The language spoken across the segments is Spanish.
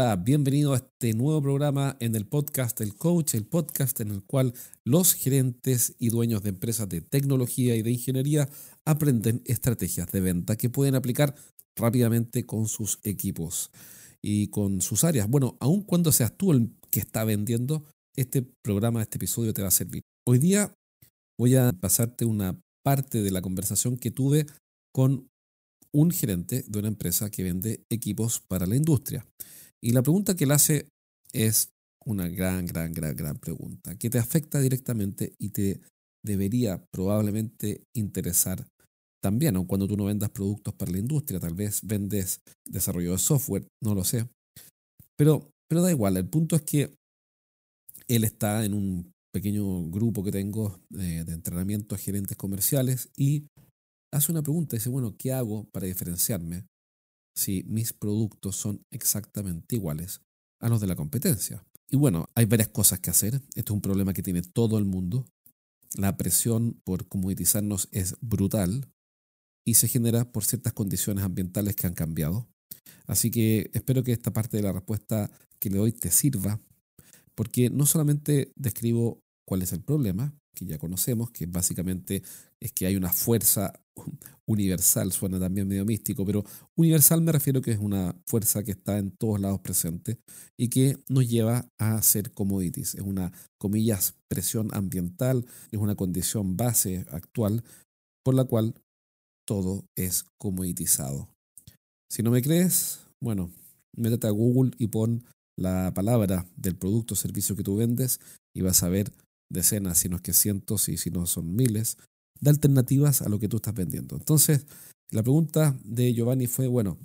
Hola, bienvenido a este nuevo programa en el podcast El Coach, el podcast en el cual los gerentes y dueños de empresas de tecnología y de ingeniería aprenden estrategias de venta que pueden aplicar rápidamente con sus equipos y con sus áreas. Bueno, aun cuando seas tú el que está vendiendo, este programa, este episodio te va a servir. Hoy día voy a pasarte una parte de la conversación que tuve con un gerente de una empresa que vende equipos para la industria. Y la pregunta que él hace es una gran, gran, gran, gran pregunta, que te afecta directamente y te debería probablemente interesar también, aun cuando tú no vendas productos para la industria, tal vez vendes desarrollo de software, no lo sé. Pero, pero da igual, el punto es que él está en un pequeño grupo que tengo de, de entrenamiento a gerentes comerciales y hace una pregunta, dice, bueno, ¿qué hago para diferenciarme si mis productos son exactamente iguales a los de la competencia? Y bueno, hay varias cosas que hacer. Esto es un problema que tiene todo el mundo. La presión por comoditizarnos es brutal y se genera por ciertas condiciones ambientales que han cambiado. Así que espero que esta parte de la respuesta que le doy te sirva, porque no solamente describo cuál es el problema, que ya conocemos, que básicamente es que hay una fuerza universal, suena también medio místico, pero universal me refiero que es una fuerza que está en todos lados presente y que nos lleva a ser commodities. Es una, comillas, presión ambiental, es una condición base actual por la cual todo es comoditizado. Si no me crees, bueno, métete a Google y pon la palabra del producto o servicio que tú vendes y vas a ver decenas, si no es que cientos y si no son miles, de alternativas a lo que tú estás vendiendo. Entonces, la pregunta de Giovanni fue, bueno,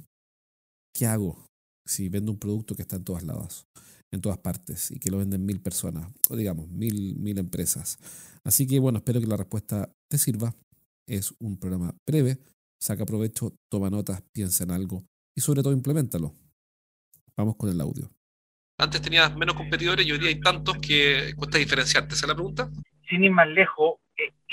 ¿qué hago si vendo un producto que está en todas lados, en todas partes y que lo venden mil personas o digamos mil, mil empresas? Así que bueno, espero que la respuesta te sirva. Es un programa breve, saca provecho, toma notas, piensa en algo y sobre todo implementalo. Vamos con el audio. Antes tenías menos competidores y hoy día hay tantos que cuesta diferenciarte. ¿Esa es la pregunta? Sin ir más lejos,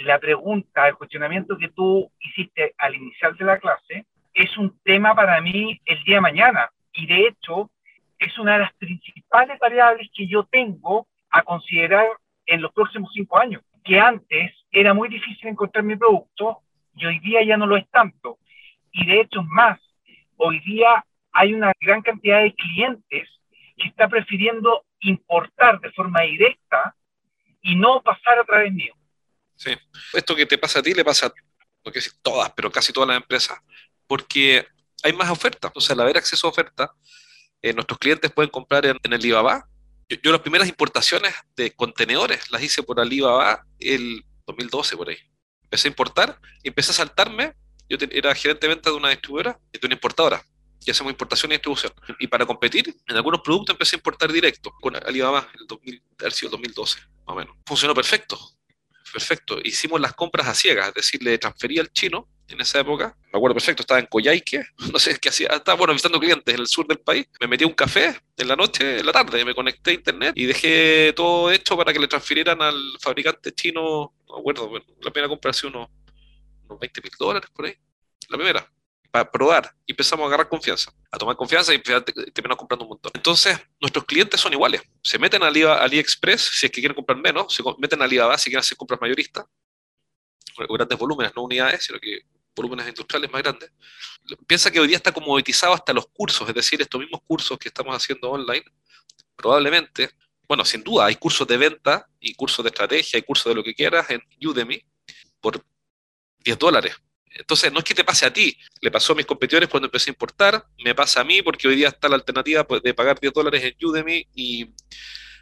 la pregunta, el cuestionamiento que tú hiciste al iniciar de la clase es un tema para mí el día de mañana. Y de hecho, es una de las principales variables que yo tengo a considerar en los próximos cinco años. Que antes era muy difícil encontrar mi producto y hoy día ya no lo es tanto. Y de hecho, más, hoy día hay una gran cantidad de clientes que está prefiriendo importar de forma directa y no pasar a través mío. Sí, esto que te pasa a ti le pasa a no todas, pero casi todas las empresas, porque hay más ofertas. O sea, al haber acceso a ofertas, eh, nuestros clientes pueden comprar en, el Alibaba. Yo, yo, las primeras importaciones de contenedores las hice por Alibaba el 2012, por ahí. Empecé a importar y empecé a saltarme. Yo era gerente de venta de una distribuidora y de una importadora y hacemos importación y distribución. Y para competir, en algunos productos empecé a importar directo con Alibaba en el 2000, el 2012, más o menos. Funcionó perfecto, perfecto. Hicimos las compras a ciegas, es decir, le transferí al chino en esa época. Me acuerdo perfecto, estaba en Coyhaique, no sé qué hacía, estaba bueno visitando clientes en el sur del país. Me metí un café en la noche, en la tarde, me conecté a internet y dejé todo hecho para que le transfirieran al fabricante chino, no acuerdo, la primera compra ha unos, unos 20 mil dólares por ahí. La primera para probar y empezamos a agarrar confianza, a tomar confianza y terminamos comprando un montón. Entonces, nuestros clientes son iguales. Se meten a AliExpress si es que quieren comprar menos, se meten a Alibaba si quieren hacer compras mayoristas, grandes volúmenes, no unidades, sino que volúmenes industriales más grandes. Piensa que hoy día está comoditizado hasta los cursos, es decir, estos mismos cursos que estamos haciendo online, probablemente, bueno, sin duda, hay cursos de venta y cursos de estrategia y cursos de lo que quieras en Udemy por 10 dólares entonces, no es que te pase a ti, le pasó a mis competidores cuando empecé a importar, me pasa a mí porque hoy día está la alternativa pues, de pagar 10 dólares en Udemy y,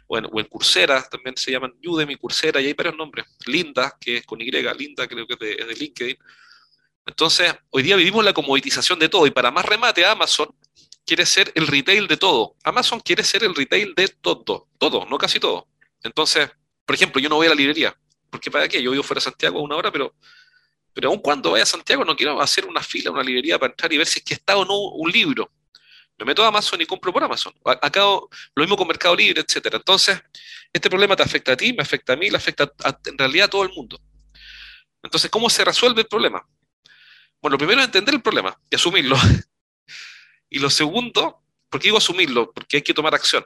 bueno, o en Coursera, también se llaman Udemy, Coursera, y hay varios nombres. Linda, que es con Y, Linda creo que es de, LinkedIn. Entonces, hoy día vivimos la comoditización de todo y para más remate, Amazon quiere ser el retail de todo. Amazon quiere ser el retail de todo, todo, no casi todo. Entonces, por ejemplo, yo no voy a la librería, porque para qué, yo vivo fuera de Santiago a una hora, pero pero aun cuando vaya a Santiago no quiero hacer una fila, una librería para entrar y ver si es que está o no un libro. Me meto a Amazon y compro por Amazon. Acabo lo mismo con Mercado Libre, etcétera. Entonces, este problema te afecta a ti, me afecta a mí, le afecta en realidad a todo el mundo. Entonces, ¿cómo se resuelve el problema? Bueno, lo primero es entender el problema y asumirlo. y lo segundo ¿Por qué digo asumirlo? Porque hay que tomar acción.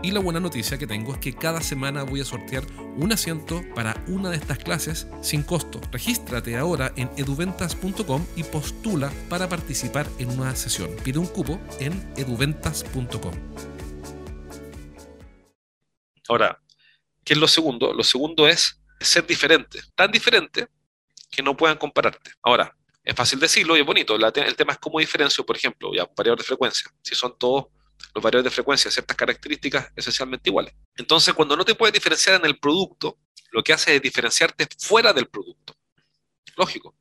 Y la buena noticia que tengo es que cada semana voy a sortear un asiento para una de estas clases sin costo. Regístrate ahora en eduventas.com y postula para participar en una sesión. Pide un cupo en eduventas.com. Ahora, ¿qué es lo segundo? Lo segundo es ser diferente. Tan diferente que no puedan compararte. Ahora, es fácil decirlo y es bonito. el tema es cómo diferencio, por ejemplo, ya variador de frecuencia. Si son todos los variadores de frecuencia, ciertas características esencialmente iguales. Entonces, cuando no te puedes diferenciar en el producto, lo que hace es diferenciarte fuera del producto. Lógico.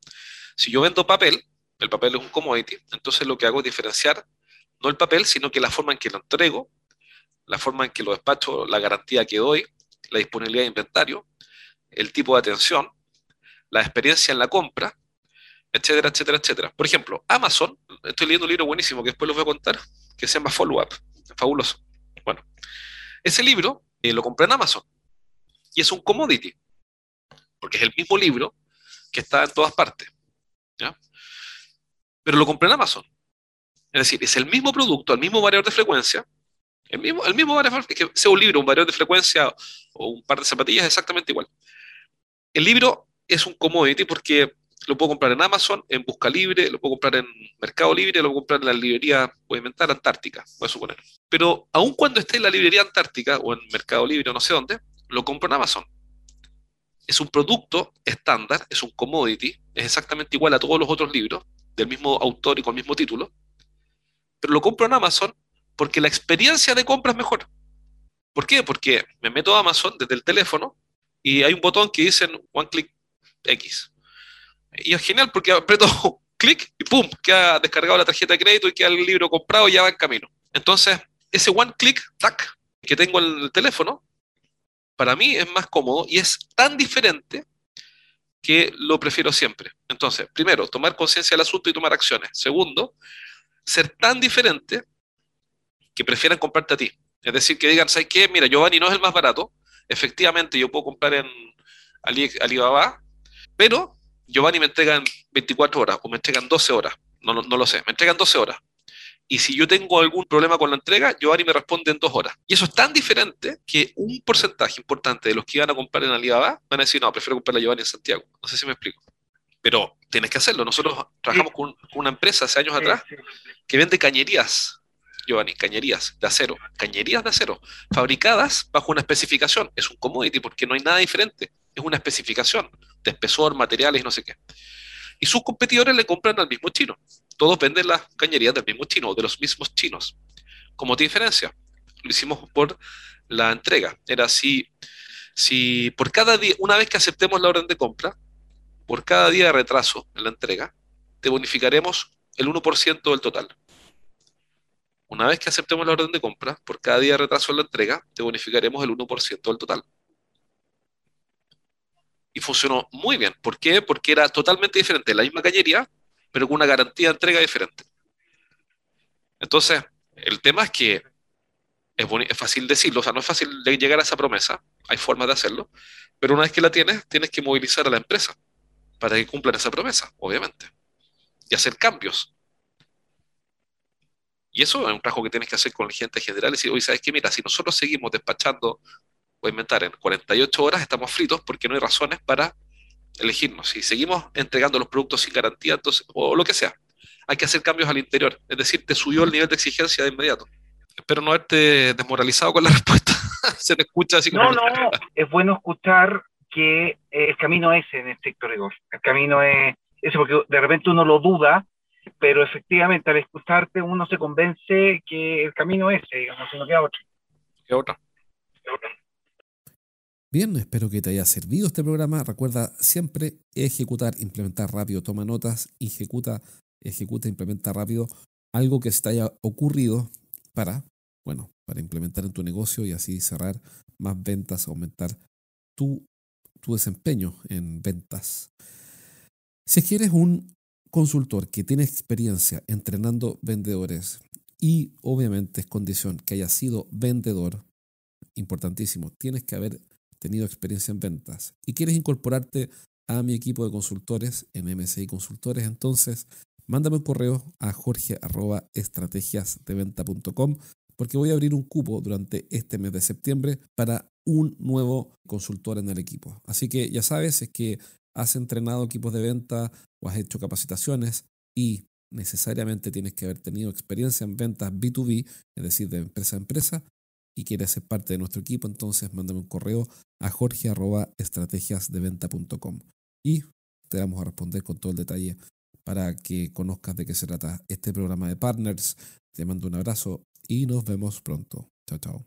Si yo vendo papel, el papel es un commodity, entonces lo que hago es diferenciar no el papel, sino que la forma en que lo entrego, la forma en que lo despacho, la garantía que doy, la disponibilidad de inventario, el tipo de atención, la experiencia en la compra, etcétera, etcétera, etcétera. Por ejemplo, Amazon, estoy leyendo un libro buenísimo que después los voy a contar, que se llama Follow Up, fabuloso. Bueno, ese libro eh, lo compré en Amazon y es un commodity, porque es el mismo libro que está en todas partes. ¿ya? Pero lo compré en Amazon. Es decir, es el mismo producto, el mismo variador de frecuencia, el mismo, el mismo variador, que sea un libro, un variador de frecuencia o un par de zapatillas, exactamente igual. El libro es un commodity porque lo puedo comprar en Amazon, en Busca Libre, lo puedo comprar en Mercado Libre, lo puedo comprar en la librería, voy a inventar, Antártica, voy a suponer. Pero aun cuando esté en la librería Antártica o en Mercado Libre o no sé dónde, lo compro en Amazon. Es un producto estándar, es un commodity, es exactamente igual a todos los otros libros del mismo autor y con el mismo título, pero lo compro en Amazon porque la experiencia de compra es mejor. ¿Por qué? Porque me meto a Amazon desde el teléfono y hay un botón que dice One Click X y es genial porque aprieto clic y ¡pum! Queda descargado la tarjeta de crédito y queda el libro comprado y ya va en camino. Entonces, ese one click, tac, que tengo en el teléfono, para mí es más cómodo y es tan diferente que lo prefiero siempre. Entonces, primero, tomar conciencia del asunto y tomar acciones. Segundo, ser tan diferente que prefieran comprarte a ti. Es decir, que digan, ¿sabes qué? Mira, Giovanni no es el más barato. Efectivamente, yo puedo comprar en Alibaba, pero Giovanni me entregan 24 horas o me entregan 12 horas, no, no, lo sé, me entregan 12 horas. Y si yo tengo algún problema con la entrega, Giovanni me responde en dos horas. Y eso es tan diferente que un porcentaje importante de los que iban a comprar en Alibaba van a decir, no, prefiero comprarla a Giovanni en Santiago. No sé si me explico. Pero tienes que hacerlo. Nosotros trabajamos con, una empresa hace años atrás que vende cañerías, Giovanni, cañerías de acero. Cañerías de acero, fabricadas bajo una especificación. Es un commodity porque no hay nada diferente es una especificación de espesor, materiales no sé qué. Y sus competidores le compran al mismo chino. Todos venden las cañerías del mismo chino, de los mismos chinos. ¿Cómo te diferencia? Lo hicimos por la entrega. Era si, si por cada día, una vez que aceptemos la orden de compra, por cada día de retraso en la entrega, te bonificaremos el 1% del total. Una vez que aceptemos la orden de compra, por cada día de retraso en la entrega, te bonificaremos el 1% del total y funcionó muy bien. ¿Por qué? Porque era totalmente diferente, la misma cañería, pero con una garantía de entrega diferente. Entonces, el tema es que es, es, fácil decirlo, o sea, no es fácil llegar a esa promesa, hay formas de hacerlo, pero una vez que la tienes, tienes que movilizar a la empresa para que cumplan esa promesa, obviamente, y hacer cambios. Y eso es un trabajo que tienes que hacer con la gente general y decir, oye, ¿sabes qué? Mira, si nosotros seguimos despachando a inventar, en 48 horas estamos fritos porque no hay razones para elegirnos. Si seguimos entregando los productos sin garantía, entonces, o lo que sea, hay que hacer cambios al interior. Es decir, te subió el nivel de exigencia de inmediato. Espero no haberte desmoralizado con la respuesta. Se te escucha así como... No, no, es bueno escuchar que el camino es en sector de El camino es ese, porque de repente uno lo duda, pero efectivamente al escucharte uno se convence que el camino es ese, digamos, no queda otro. ¿Qué otra? Bien, espero que te haya servido este programa. Recuerda siempre ejecutar, implementar rápido, toma notas, ejecuta, ejecuta, implementa rápido algo que se te haya ocurrido para, bueno, para implementar en tu negocio y así cerrar más ventas, aumentar tu tu desempeño en ventas. Si quieres un consultor que tiene experiencia entrenando vendedores y obviamente es condición que haya sido vendedor, importantísimo, tienes que haber tenido experiencia en ventas y quieres incorporarte a mi equipo de consultores en MSI Consultores, entonces mándame un correo a jorge.estrategiasdeventa.com porque voy a abrir un cupo durante este mes de septiembre para un nuevo consultor en el equipo. Así que ya sabes, es que has entrenado equipos de venta o has hecho capacitaciones y necesariamente tienes que haber tenido experiencia en ventas B2B, es decir, de empresa a empresa, y quieres ser parte de nuestro equipo, entonces mándame un correo a jorge.estrategiasdeventa.com y te vamos a responder con todo el detalle para que conozcas de qué se trata este programa de partners. Te mando un abrazo y nos vemos pronto. Chao, chao.